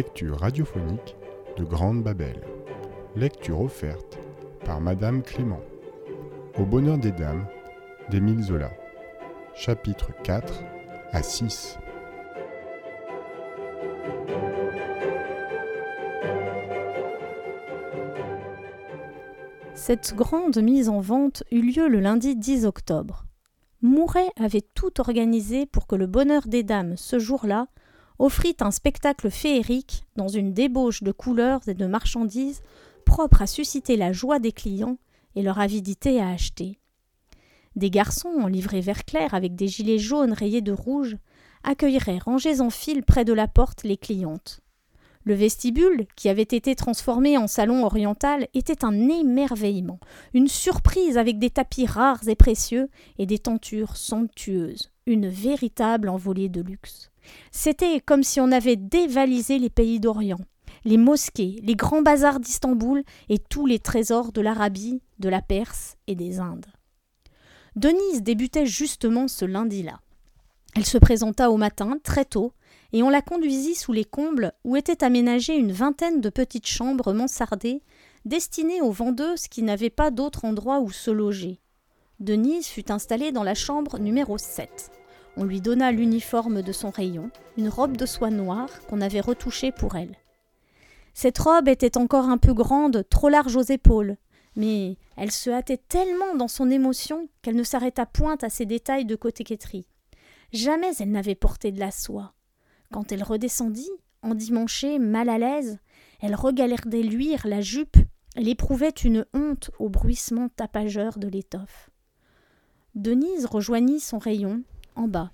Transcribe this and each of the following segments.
lecture radiophonique de Grande Babel. Lecture offerte par Madame Clément. Au bonheur des dames d'Émile Zola. Chapitre 4 à 6. Cette grande mise en vente eut lieu le lundi 10 octobre. Mouret avait tout organisé pour que le bonheur des dames, ce jour-là, offrit un spectacle féerique dans une débauche de couleurs et de marchandises propre à susciter la joie des clients et leur avidité à acheter. Des garçons en livrée vert clair avec des gilets jaunes rayés de rouge accueilleraient rangés en file près de la porte les clientes. Le vestibule, qui avait été transformé en salon oriental, était un émerveillement, une surprise avec des tapis rares et précieux et des tentures somptueuses, une véritable envolée de luxe. C'était comme si on avait dévalisé les pays d'Orient, les mosquées, les grands bazars d'Istanbul et tous les trésors de l'Arabie, de la Perse et des Indes. Denise débutait justement ce lundi-là. Elle se présenta au matin, très tôt, et on la conduisit sous les combles où étaient aménagées une vingtaine de petites chambres mansardées destinées aux vendeuses qui n'avaient pas d'autre endroit où se loger. Denise fut installée dans la chambre numéro 7. On lui donna l'uniforme de son rayon, une robe de soie noire qu'on avait retouchée pour elle. Cette robe était encore un peu grande, trop large aux épaules, mais elle se hâtait tellement dans son émotion qu'elle ne s'arrêta point à ces détails de coquetterie. Jamais elle n'avait porté de la soie. Quand elle redescendit, endimanchée, mal à l'aise, elle regardait luire la jupe, elle éprouvait une honte au bruissement tapageur de l'étoffe. Denise rejoignit son rayon, en bas.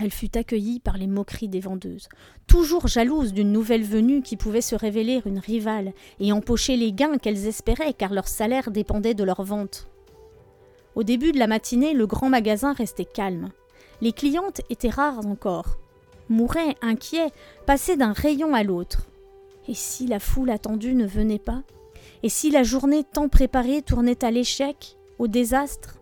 Elle fut accueillie par les moqueries des vendeuses, toujours jalouses d'une nouvelle venue qui pouvait se révéler une rivale et empocher les gains qu'elles espéraient car leur salaire dépendait de leur vente. Au début de la matinée, le grand magasin restait calme. Les clientes étaient rares encore. Mouret, inquiet, passait d'un rayon à l'autre. Et si la foule attendue ne venait pas? Et si la journée tant préparée tournait à l'échec, au désastre?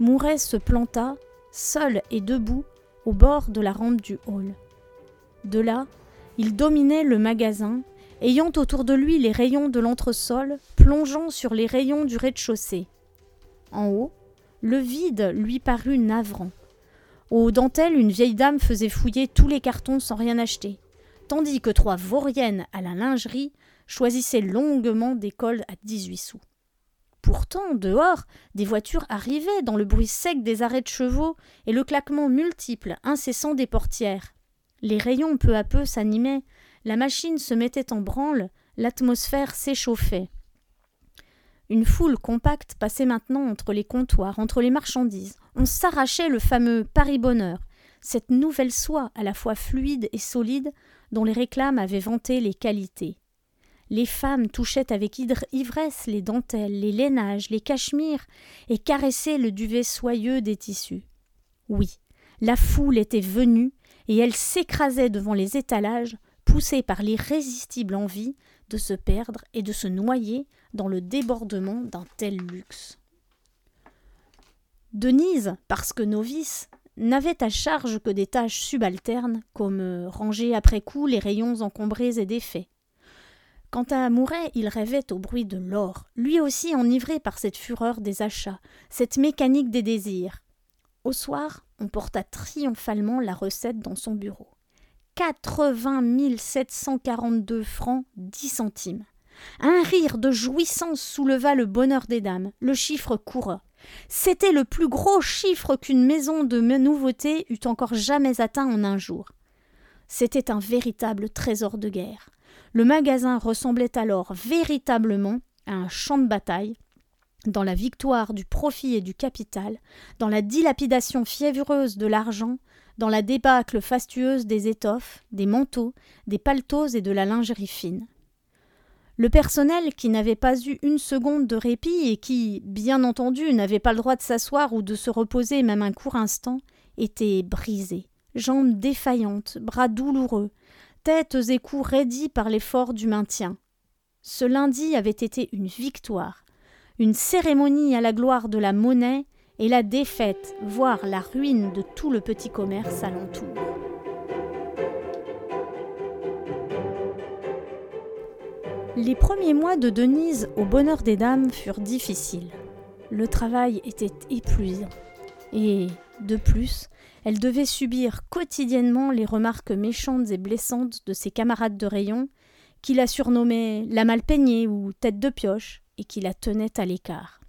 Mouret se planta, seul et debout, au bord de la rampe du hall. De là, il dominait le magasin, ayant autour de lui les rayons de l'entresol plongeant sur les rayons du rez-de-chaussée. En haut, le vide lui parut navrant. Aux dentelles, une vieille dame faisait fouiller tous les cartons sans rien acheter, tandis que trois vauriennes à la lingerie choisissaient longuement des cols à dix-huit sous. Pourtant, dehors, des voitures arrivaient dans le bruit sec des arrêts de chevaux et le claquement multiple, incessant des portières. Les rayons peu à peu s'animaient, la machine se mettait en branle, l'atmosphère s'échauffait. Une foule compacte passait maintenant entre les comptoirs, entre les marchandises. On s'arrachait le fameux Paris-Bonheur, cette nouvelle soie à la fois fluide et solide dont les réclames avaient vanté les qualités. Les femmes touchaient avec ivresse les dentelles, les lainages, les cachemires et caressaient le duvet soyeux des tissus. Oui, la foule était venue et elle s'écrasait devant les étalages, poussée par l'irrésistible envie de se perdre et de se noyer dans le débordement d'un tel luxe. Denise, parce que novice, n'avait à charge que des tâches subalternes, comme euh, ranger après coup les rayons encombrés et défaits. Quant à Mouret, il rêvait au bruit de l'or, lui aussi enivré par cette fureur des achats, cette mécanique des désirs. Au soir, on porta triomphalement la recette dans son bureau. Quatre-vingt mille sept cent quarante-deux francs dix centimes. Un rire de jouissance souleva le bonheur des dames. Le chiffre coura. C'était le plus gros chiffre qu'une maison de nouveautés eût encore jamais atteint en un jour. C'était un véritable trésor de guerre. Le magasin ressemblait alors véritablement à un champ de bataille, dans la victoire du profit et du capital, dans la dilapidation fiévreuse de l'argent, dans la débâcle fastueuse des étoffes, des manteaux, des paletots et de la lingerie fine. Le personnel, qui n'avait pas eu une seconde de répit et qui, bien entendu, n'avait pas le droit de s'asseoir ou de se reposer même un court instant, était brisé, jambes défaillantes, bras douloureux, têtes et coups raidis par l'effort du maintien. Ce lundi avait été une victoire, une cérémonie à la gloire de la monnaie et la défaite, voire la ruine de tout le petit commerce alentour. Les premiers mois de Denise au bonheur des dames furent difficiles. Le travail était épuisant. Et, de plus, elle devait subir quotidiennement les remarques méchantes et blessantes de ses camarades de rayon, qui la surnommaient la mal peignée ou tête de pioche, et qui la tenaient à l'écart.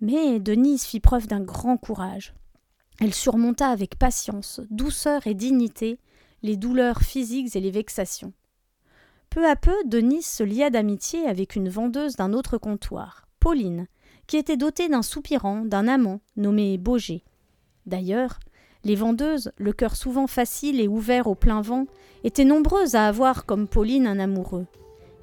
Mais Denise fit preuve d'un grand courage. Elle surmonta avec patience, douceur et dignité les douleurs physiques et les vexations. Peu à peu, Denise se lia d'amitié avec une vendeuse d'un autre comptoir, Pauline, qui était dotée d'un soupirant, d'un amant, nommé Boger. D'ailleurs, les vendeuses, le cœur souvent facile et ouvert au plein vent, étaient nombreuses à avoir comme Pauline un amoureux.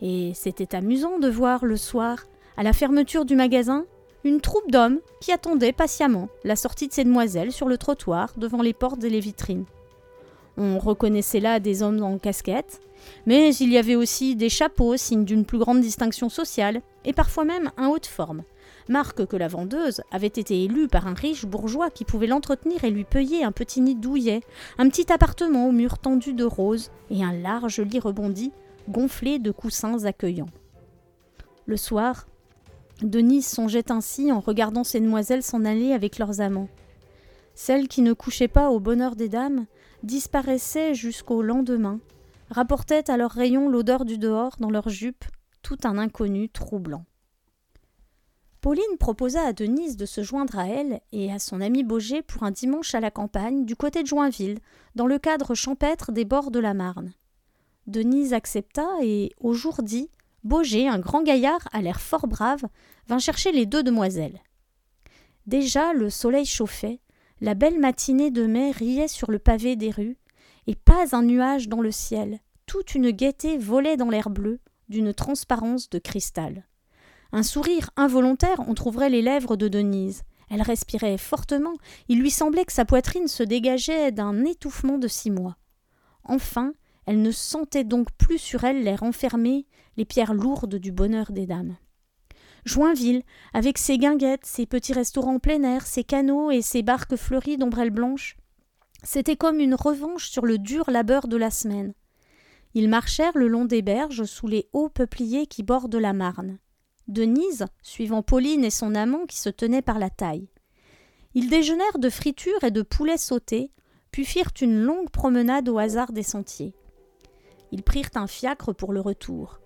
Et c'était amusant de voir le soir, à la fermeture du magasin, une troupe d'hommes qui attendaient patiemment la sortie de ces demoiselles sur le trottoir devant les portes et les vitrines. On reconnaissait là des hommes en casquette, mais il y avait aussi des chapeaux, signe d'une plus grande distinction sociale, et parfois même un haut de forme, marque que la vendeuse avait été élue par un riche bourgeois qui pouvait l'entretenir et lui payer un petit nid douillet, un petit appartement aux murs tendus de roses et un large lit rebondi, gonflé de coussins accueillants. Le soir, Denise songeait ainsi en regardant ces demoiselles s'en aller avec leurs amants. Celles qui ne couchaient pas au bonheur des dames disparaissaient jusqu'au lendemain, rapportaient à leurs rayons l'odeur du dehors dans leurs jupes, tout un inconnu troublant. Pauline proposa à Denise de se joindre à elle et à son ami Boger pour un dimanche à la campagne du côté de Joinville, dans le cadre champêtre des bords de la Marne. Denise accepta et, au jour dit, Boger, un grand gaillard à l'air fort brave, vint chercher les deux demoiselles. Déjà le soleil chauffait, la belle matinée de mai riait sur le pavé des rues, et pas un nuage dans le ciel, toute une gaieté volait dans l'air bleu, d'une transparence de cristal. Un sourire involontaire trouverait les lèvres de Denise. Elle respirait fortement, il lui semblait que sa poitrine se dégageait d'un étouffement de six mois. Enfin, elle ne sentait donc plus sur elle l'air enfermé, les pierres lourdes du bonheur des dames. Joinville, avec ses guinguettes, ses petits restaurants plein air, ses canaux et ses barques fleuries d'ombrelles blanches, c'était comme une revanche sur le dur labeur de la semaine. Ils marchèrent le long des berges sous les hauts peupliers qui bordent la Marne. Denise, suivant Pauline et son amant qui se tenaient par la taille. Ils déjeunèrent de fritures et de poulets sautés, puis firent une longue promenade au hasard des sentiers. Ils prirent un fiacre pour le retour.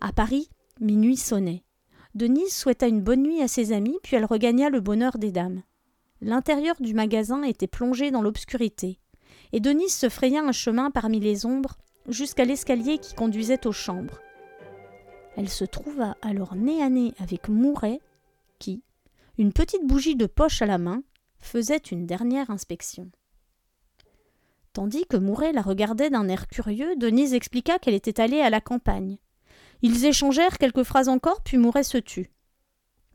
À Paris, minuit sonnait. Denise souhaita une bonne nuit à ses amis, puis elle regagna le bonheur des dames. L'intérieur du magasin était plongé dans l'obscurité, et Denise se fraya un chemin parmi les ombres jusqu'à l'escalier qui conduisait aux chambres. Elle se trouva alors nez à nez avec Mouret, qui, une petite bougie de poche à la main, faisait une dernière inspection. Tandis que Mouret la regardait d'un air curieux, Denise expliqua qu'elle était allée à la campagne. Ils échangèrent quelques phrases encore, puis Mouret se tut.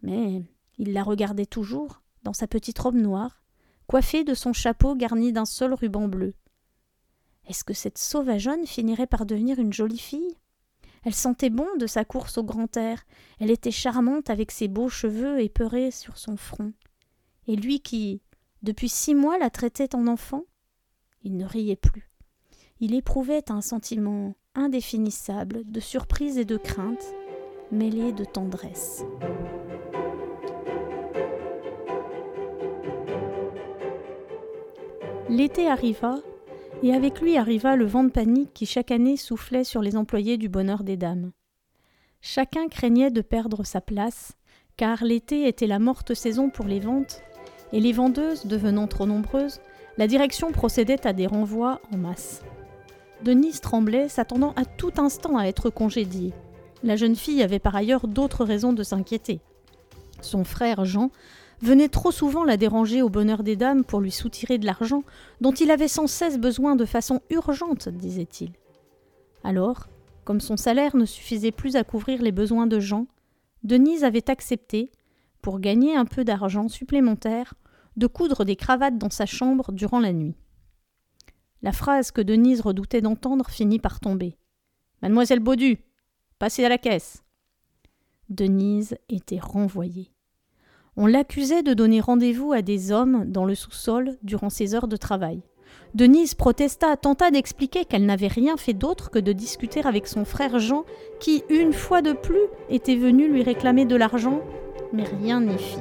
Mais il la regardait toujours, dans sa petite robe noire, coiffée de son chapeau garni d'un seul ruban bleu. Est-ce que cette sauvageonne finirait par devenir une jolie fille? Elle sentait bon de sa course au grand air, elle était charmante avec ses beaux cheveux épeurés sur son front. Et lui qui, depuis six mois, la traitait en enfant Il ne riait plus. Il éprouvait un sentiment indéfinissable de surprise et de crainte, mêlé de tendresse. L'été arriva et avec lui arriva le vent de panique qui chaque année soufflait sur les employés du bonheur des dames. Chacun craignait de perdre sa place, car l'été était la morte saison pour les ventes, et les vendeuses devenant trop nombreuses, la direction procédait à des renvois en masse. Denise tremblait, s'attendant à tout instant à être congédiée. La jeune fille avait par ailleurs d'autres raisons de s'inquiéter. Son frère Jean venait trop souvent la déranger au bonheur des dames pour lui soutirer de l'argent dont il avait sans cesse besoin de façon urgente, disait-il. Alors, comme son salaire ne suffisait plus à couvrir les besoins de Jean, Denise avait accepté, pour gagner un peu d'argent supplémentaire, de coudre des cravates dans sa chambre durant la nuit. La phrase que Denise redoutait d'entendre finit par tomber. Mademoiselle Baudu, passez à la caisse. Denise était renvoyée. On l'accusait de donner rendez-vous à des hommes dans le sous-sol durant ses heures de travail, Denise protesta, tenta d'expliquer qu'elle n'avait rien fait d'autre que de discuter avec son frère Jean, qui, une fois de plus, était venu lui réclamer de l'argent, mais rien n'y fit.